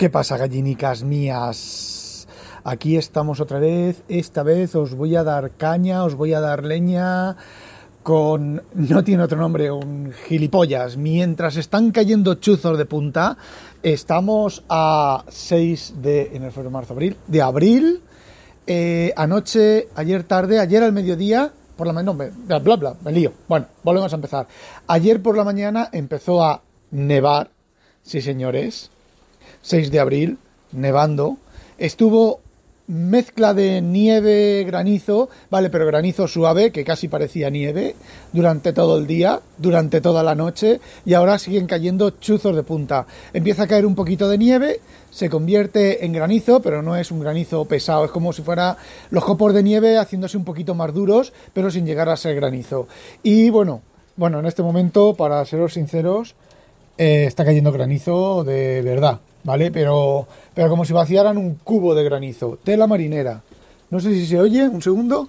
¿Qué pasa, gallinicas mías? Aquí estamos otra vez. Esta vez os voy a dar caña, os voy a dar leña con... No tiene otro nombre, un gilipollas. Mientras están cayendo chuzos de punta, estamos a 6 de... en el febrero, marzo, abril... de abril. Eh, anoche, ayer tarde, ayer al mediodía, por la mañana, bla, bla, bla, me lío. Bueno, volvemos a empezar. Ayer por la mañana empezó a nevar, sí señores, 6 de abril, nevando. Estuvo mezcla de nieve, granizo, vale, pero granizo suave, que casi parecía nieve, durante todo el día, durante toda la noche, y ahora siguen cayendo chuzos de punta. Empieza a caer un poquito de nieve, se convierte en granizo, pero no es un granizo pesado, es como si fuera los copos de nieve haciéndose un poquito más duros, pero sin llegar a ser granizo. Y bueno, bueno, en este momento, para seros sinceros, eh, está cayendo granizo de verdad. ¿Vale? Pero, pero como si vaciaran un cubo de granizo. Tela marinera. No sé si se oye, un segundo.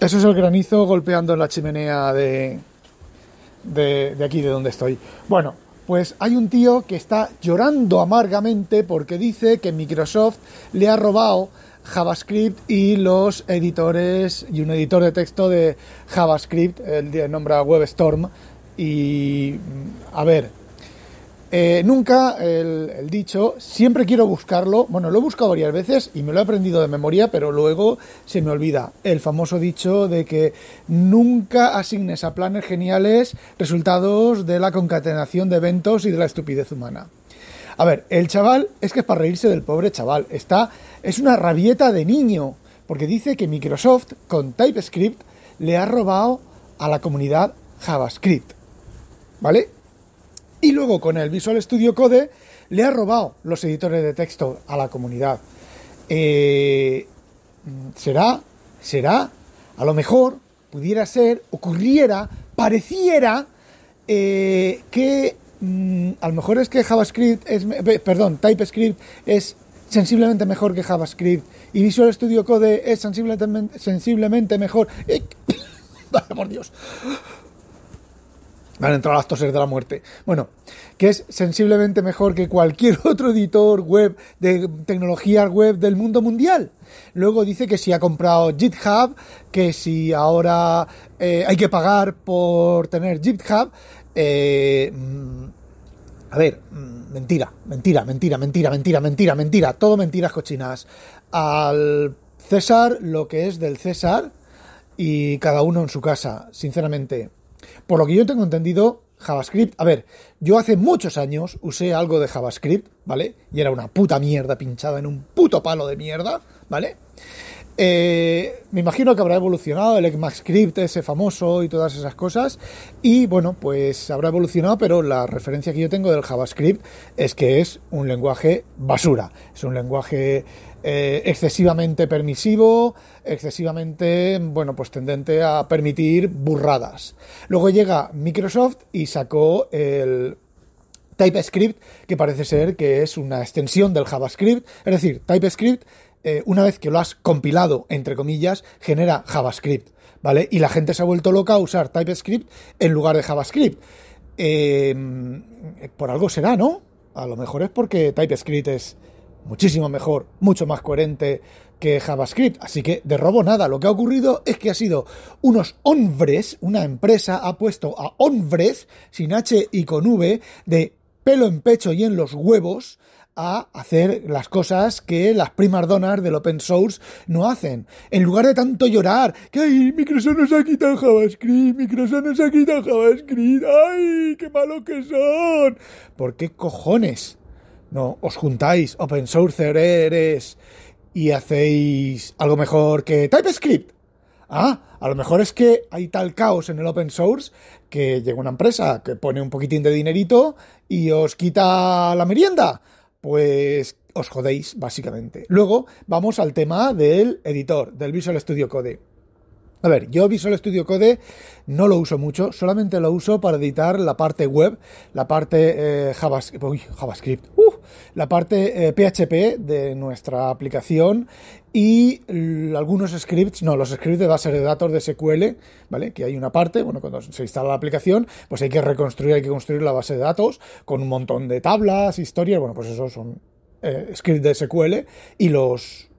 Eso es el granizo golpeando en la chimenea de, de, de, aquí, de donde estoy. Bueno, pues hay un tío que está llorando amargamente porque dice que Microsoft le ha robado JavaScript y los editores y un editor de texto de JavaScript, el nombra WebStorm, y, a ver, eh, nunca el, dicho, siempre quiero buscarlo, bueno, lo he buscado varias veces y me lo he aprendido de memoria, pero luego se me olvida el famoso dicho de que nunca asignes a planes geniales resultados de la concatenación de eventos y de la estupidez humana. A ver, el chaval es que es para reírse del pobre chaval, está, es una rabieta de niño, porque dice que Microsoft con TypeScript le ha robado a la comunidad JavaScript. ¿Vale? Y luego con el Visual Studio Code le ha robado los editores de texto a la comunidad. Eh, será, será, a lo mejor pudiera ser, ocurriera, pareciera eh, que mm, a lo mejor es que JavaScript es, perdón, TypeScript es sensiblemente mejor que JavaScript y Visual Studio Code es sensiblemente, sensiblemente mejor. por Dios han entrado las toses de la muerte. Bueno, que es sensiblemente mejor que cualquier otro editor web de tecnología web del mundo mundial. Luego dice que si ha comprado GitHub, que si ahora eh, hay que pagar por tener GitHub. Eh, mm, a ver, mm, mentira, mentira, mentira, mentira, mentira, mentira, mentira, todo mentiras cochinas. Al César lo que es del César y cada uno en su casa, sinceramente. Por lo que yo tengo entendido, JavaScript, a ver, yo hace muchos años usé algo de JavaScript, ¿vale? Y era una puta mierda pinchada en un puto palo de mierda, ¿vale? Eh, me imagino que habrá evolucionado el ECMAScript ese famoso y todas esas cosas. Y bueno, pues habrá evolucionado, pero la referencia que yo tengo del JavaScript es que es un lenguaje basura. Es un lenguaje eh, excesivamente permisivo, excesivamente, bueno, pues tendente a permitir burradas. Luego llega Microsoft y sacó el TypeScript, que parece ser que es una extensión del JavaScript. Es decir, TypeScript, eh, una vez que lo has compilado, entre comillas, genera JavaScript, ¿vale? Y la gente se ha vuelto loca a usar TypeScript en lugar de JavaScript. Eh, por algo será, ¿no? A lo mejor es porque TypeScript es muchísimo mejor, mucho más coherente que JavaScript. Así que de robo nada. Lo que ha ocurrido es que ha sido unos hombres, una empresa ha puesto a hombres, sin H y con V, de pelo en pecho y en los huevos, a hacer las cosas que las primas donas del open source no hacen. En lugar de tanto llorar, que ay, Microsoft nos ha quitado JavaScript, Microsoft nos ha quitado JavaScript, ay, qué malos que son. ¿Por qué cojones? No, os juntáis, open source eres, y hacéis algo mejor que TypeScript. Ah, a lo mejor es que hay tal caos en el open source que llega una empresa que pone un poquitín de dinerito y os quita la merienda. Pues os jodéis, básicamente. Luego vamos al tema del editor, del Visual Studio Code. A ver, yo Visual Studio Code no lo uso mucho, solamente lo uso para editar la parte web, la parte eh, JavaScript. JavaScript. Uh, la parte PHP eh, de nuestra aplicación y algunos scripts, no, los scripts de base de datos de SQL, ¿vale? Que hay una parte, bueno, cuando se instala la aplicación, pues hay que reconstruir, hay que construir la base de datos con un montón de tablas, historias, bueno, pues esos son eh, scripts de SQL y los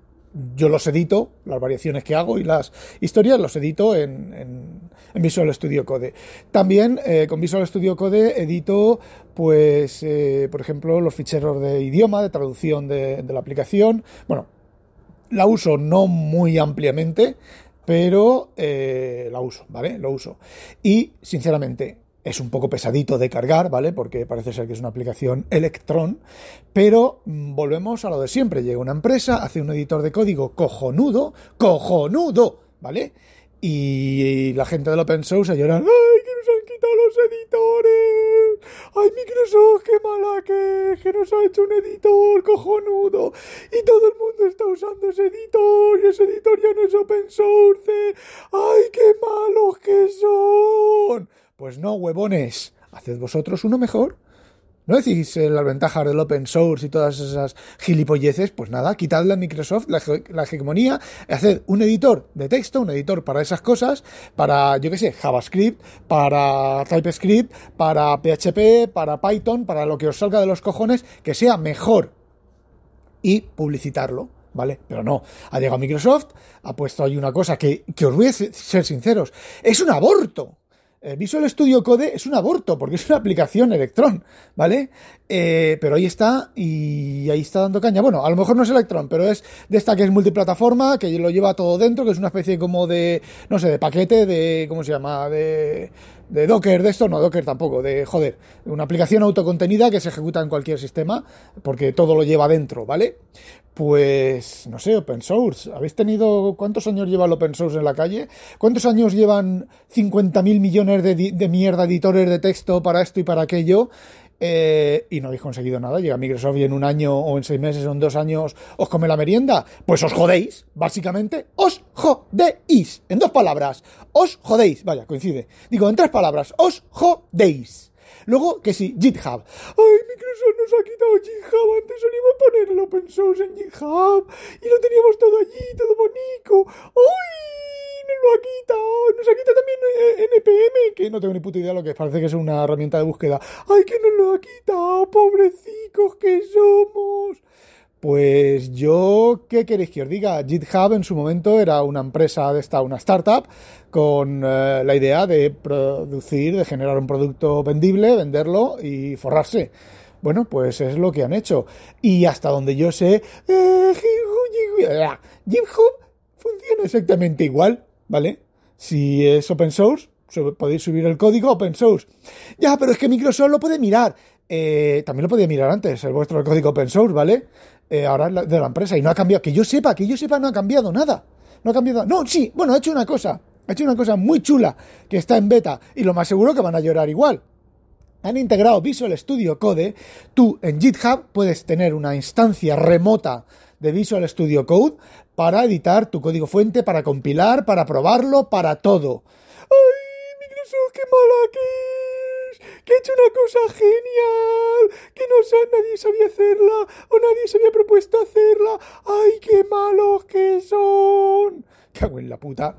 yo los edito, las variaciones que hago y las historias los edito en, Visual Studio Code. También eh, con Visual Studio Code edito, pues, eh, por ejemplo, los ficheros de idioma, de traducción de, de la aplicación. Bueno, la uso no muy ampliamente, pero eh, la uso, ¿vale? Lo uso. Y, sinceramente, es un poco pesadito de cargar, ¿vale? Porque parece ser que es una aplicación Electron, pero mm, volvemos a lo de siempre. Llega una empresa, hace un editor de código cojonudo, cojonudo, ¿vale? Y la gente del open source a llorar, ¡ay, que nos han quitado los editores! ¡Ay, Microsoft, qué mala que que nos ha hecho un editor cojonudo! Y todo el mundo está usando ese editor y ese editor ya no es open source. ¡Ay, qué malos que son! Pues no, huevones, haced vosotros uno mejor. ¿No decís eh, las ventajas del open source y todas esas gilipolleces? Pues nada, quitadle a Microsoft la, hegemonía, haced un editor de texto, un editor para esas cosas, para, yo qué sé, JavaScript, para TypeScript, para PHP, para Python, para lo que os salga de los cojones, que sea mejor y publicitarlo. ¿Vale? Pero no, ha llegado Microsoft, ha puesto ahí una cosa que, que os voy a ser sinceros, es un aborto. Eh, Visual Studio Code es un aborto porque es una aplicación Electron, ¿vale? Eh, pero ahí está y ahí está dando caña. Bueno, a lo mejor no es Electron, pero es de esta que es multiplataforma, que lo lleva todo dentro, que es una especie como de, no sé, de paquete, de, ¿cómo se llama? De, de Docker, de esto, no Docker tampoco, de, joder, una aplicación autocontenida que se ejecuta en cualquier sistema, porque todo lo lleva dentro, ¿vale? Pues, no sé, open source. ¿Habéis tenido cuántos años lleva el open source en la calle? ¿Cuántos años llevan 50.000 millones de, de mierda editores de texto para esto y para aquello? Eh, y no habéis conseguido nada. Llega Microsoft y en un año o en seis meses o en dos años os come la merienda. Pues os jodéis, básicamente. Os jodéis. En dos palabras. Os jodéis. Vaya, coincide. Digo, en tres palabras. Os jodéis. Luego, que sí, GitHub. ¡Ay, Microsoft nos ha quitado GitHub! Antes solíamos poner el open en GitHub y lo teníamos todo allí, todo bonito. ¡Ay! Nos lo ha quitado. Nos ha quitado también eh, NPM, que no tengo ni puta idea de lo que es. Parece que es una herramienta de búsqueda. ¡Ay, que nos lo ha quitado! ¡Pobrecicos que somos! Pues yo, ¿qué queréis que os diga? GitHub en su momento era una empresa de esta, una startup, con eh, la idea de producir, de generar un producto vendible, venderlo y forrarse. Bueno, pues es lo que han hecho. Y hasta donde yo sé, eh, GitHub funciona exactamente igual, ¿vale? Si es open source, podéis subir el código open source. Ya, pero es que Microsoft lo puede mirar. Eh, también lo podía mirar antes, el vuestro código open source, ¿vale? Eh, ahora de la empresa y no ha cambiado. Que yo sepa, que yo sepa, no ha cambiado nada. No ha cambiado. No, sí, bueno, ha hecho una cosa. Ha hecho una cosa muy chula que está en beta y lo más seguro que van a llorar igual. Han integrado Visual Studio Code. Tú en GitHub puedes tener una instancia remota de Visual Studio Code para editar tu código fuente, para compilar, para probarlo, para todo. ¡Ay, Microsoft, qué mala que que ha hecho una cosa genial, que no nadie sabía hacerla o nadie se había propuesto hacerla. ¡Ay, qué malos que son! Cago en la puta.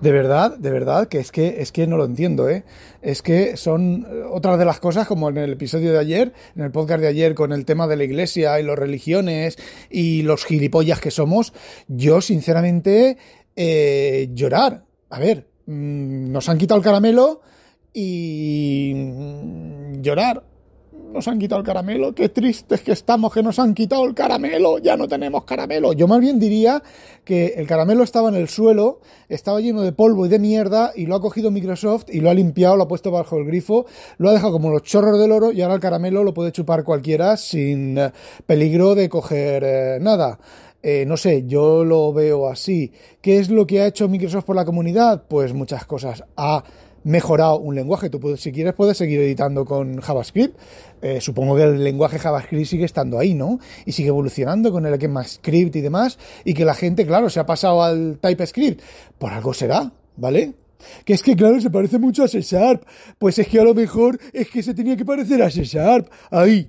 De verdad, de verdad, que es que es que no lo entiendo, ¿eh? Es que son eh, otras de las cosas, como en el episodio de ayer, en el podcast de ayer, con el tema de la iglesia y las religiones y los gilipollas que somos, yo sinceramente eh, llorar. A ver, mm, nos han quitado el caramelo, y llorar. Nos han quitado el caramelo, qué tristes que estamos que nos han quitado el caramelo, ya no tenemos caramelo. Yo más bien diría que el caramelo estaba en el suelo, estaba lleno de polvo y de mierda y lo ha cogido Microsoft y lo ha limpiado, lo ha puesto bajo el grifo, lo ha dejado como los chorros del oro y ahora el caramelo lo puede chupar cualquiera sin eh, peligro de coger eh, nada. Eh, no sé, yo lo veo así. ¿Qué es lo que ha hecho Microsoft por la comunidad? Pues muchas cosas. Ha mejorado un lenguaje. Tú puedes, si quieres puedes seguir editando con JavaScript. Eh, supongo que el lenguaje JavaScript sigue estando ahí, ¿no? Y sigue evolucionando con el ECMAScript y demás. Y que la gente, claro, se ha pasado al TypeScript. Por algo será, ¿vale? Que es que, claro, se parece mucho a C Sharp. Pues es que a lo mejor es que se tenía que parecer a C Sharp. Ahí.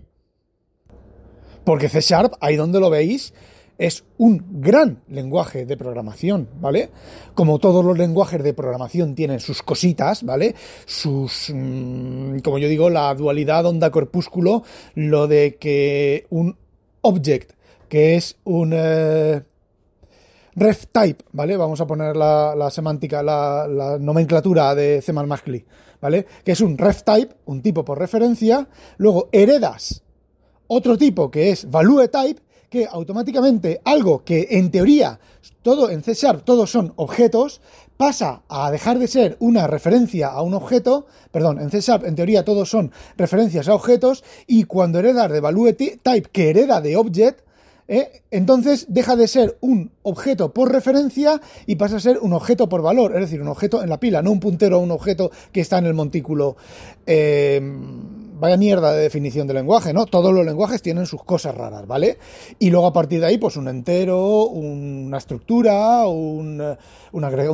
Porque C Sharp, ahí donde lo veis, es un gran lenguaje de programación, ¿vale? Como todos los lenguajes de programación tienen sus cositas, ¿vale? Sus, mm, como yo digo, la dualidad onda-corpúsculo, lo de que un object, que es un eh, ref type, ¿vale? Vamos a poner la, semántica, la, la, nomenclatura de C++, ¿vale? Que es un ref type, un tipo por referencia, luego heredas otro tipo que es value type, que automáticamente algo que en teoría todo en C Sharp todos son objetos, pasa a dejar de ser una referencia a un objeto, perdón, en C Sharp en teoría todos son referencias a objetos y cuando heredas de value type que hereda de object, eh, entonces deja de ser un objeto por referencia y pasa a ser un objeto por valor, es decir, un objeto en la pila, no un puntero a un objeto que está en el montículo. Eh, vaya mierda de definición de lenguaje, ¿no? Todos los lenguajes tienen sus cosas raras, ¿vale? Y luego a partir de ahí, pues un entero, una estructura, un,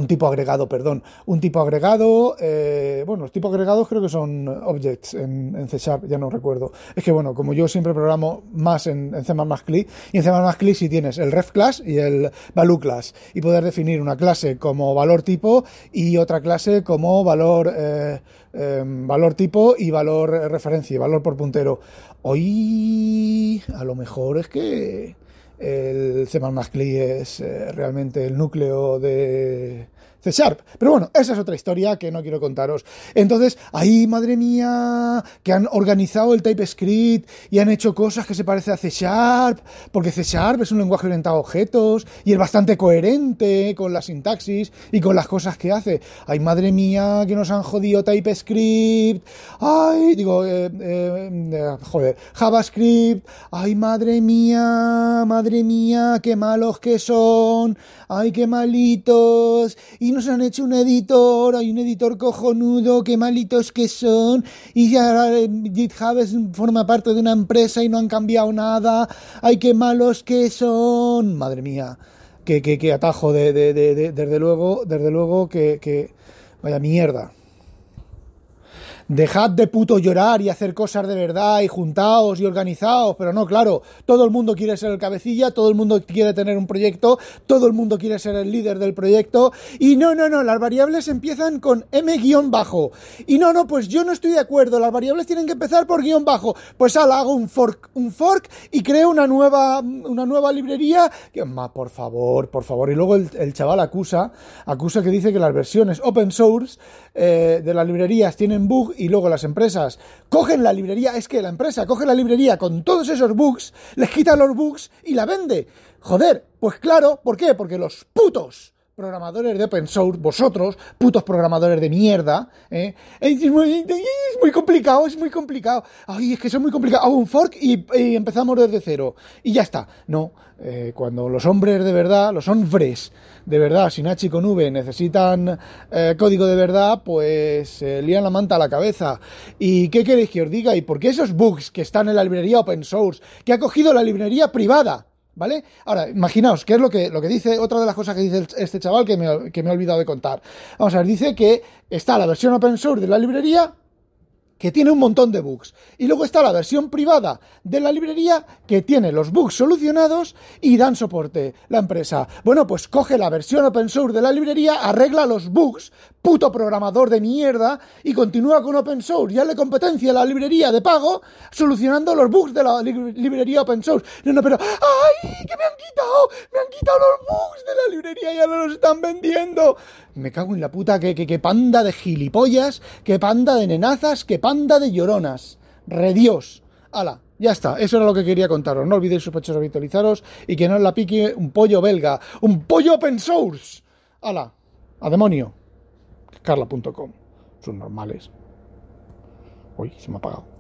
tipo agregado, perdón, un tipo agregado, eh, bueno, los tipos agregados creo que son objects en, en, C Sharp, ya no recuerdo. Es que bueno, como yo siempre programo más en, en C++ y en C++ CLI si tienes el ref class y el value class, y poder definir una clase como valor tipo y otra clase como valor... Eh, Em, valor tipo y valor referencia, valor por puntero. Hoy a lo mejor es que el C++ es eh, realmente el núcleo de, C Sharp. Pero bueno, esa es otra historia que no quiero contaros. Entonces, ahí, madre mía, que han organizado el TypeScript y han hecho cosas que se parecen a C Sharp, porque C Sharp es un lenguaje orientado a objetos y es bastante coherente con la sintaxis y con las cosas que hace. Ay, madre mía, que nos han jodido TypeScript. Ay, digo, eh, eh, joder, JavaScript. Ay, madre mía, madre mía, qué malos que son. Ay, qué malitos. Y nos han hecho un editor, hay un editor cojonudo, qué malitos que son, y ya GitHub es, forma parte de una empresa y no han cambiado nada, ay, qué malos que son, madre mía, qué, qué, atajo, de, de, de, desde luego, desde luego que, que vaya mierda. Dejad de puto llorar y hacer cosas de verdad y juntaos y organizaos, pero no, claro, todo el mundo quiere ser el cabecilla, todo el mundo quiere tener un proyecto, todo el mundo quiere ser el líder del proyecto y no, no, no, las variables empiezan con m guion bajo. Y no, no, pues yo no estoy de acuerdo, las variables tienen que empezar por guion bajo, pues al hago un fork, un fork y creo una nueva, una nueva librería, ma, por favor, por favor, y luego el, chaval acusa, acusa que dice que las versiones open source eh, de las librerías tienen bug y luego las empresas cogen la librería, es que la empresa coge la librería con todos esos bugs, les quita los bugs y la vende. Joder, pues claro, ¿por qué? Porque los putos programadores de open source, vosotros, putos programadores de mierda, ¿eh? es, muy, complicado, es muy complicado. Ay, es que es muy complicado. Hago un fork y, empezamos desde cero. Y ya está. No, eh, cuando los hombres de verdad, los hombres de verdad, sin H y con V, necesitan eh, código de verdad, pues lían la manta a la cabeza. ¿Y qué queréis que os diga? ¿Y por qué esos bugs que están en la librería open source, que ha cogido la librería privada? ¿Vale? Ahora, imaginaos, ¿qué es lo que, lo que dice, otra de las cosas que dice este chaval que me, que me he olvidado de contar? Vamos a ver, dice que está la versión open source de la librería que tiene un montón de bugs. Y luego está la versión privada de la librería que tiene los bugs solucionados y dan soporte la empresa. Bueno, pues coge la versión open source de la librería, arregla los bugs, puto programador de mierda, y continúa con open source. Ya le competencia a la librería de pago solucionando los bugs de la librería open source. No, no, pero ¡ay! ¡Que me han quitado! ¡Me han quitado los bugs de la librería! ¡Ya no los están vendiendo! Me cago en la puta, que, panda de gilipollas, que panda de nenazas, que panda de lloronas. Redios. ¡Hala! Ya está, eso era lo que quería contaros. No olvidéis sospechosos habitualizaros y que no os la pique un pollo belga. ¡Un pollo open source! ¡Hala! ¡A demonio! Carla.com. Son normales. Uy, se me ha apagado.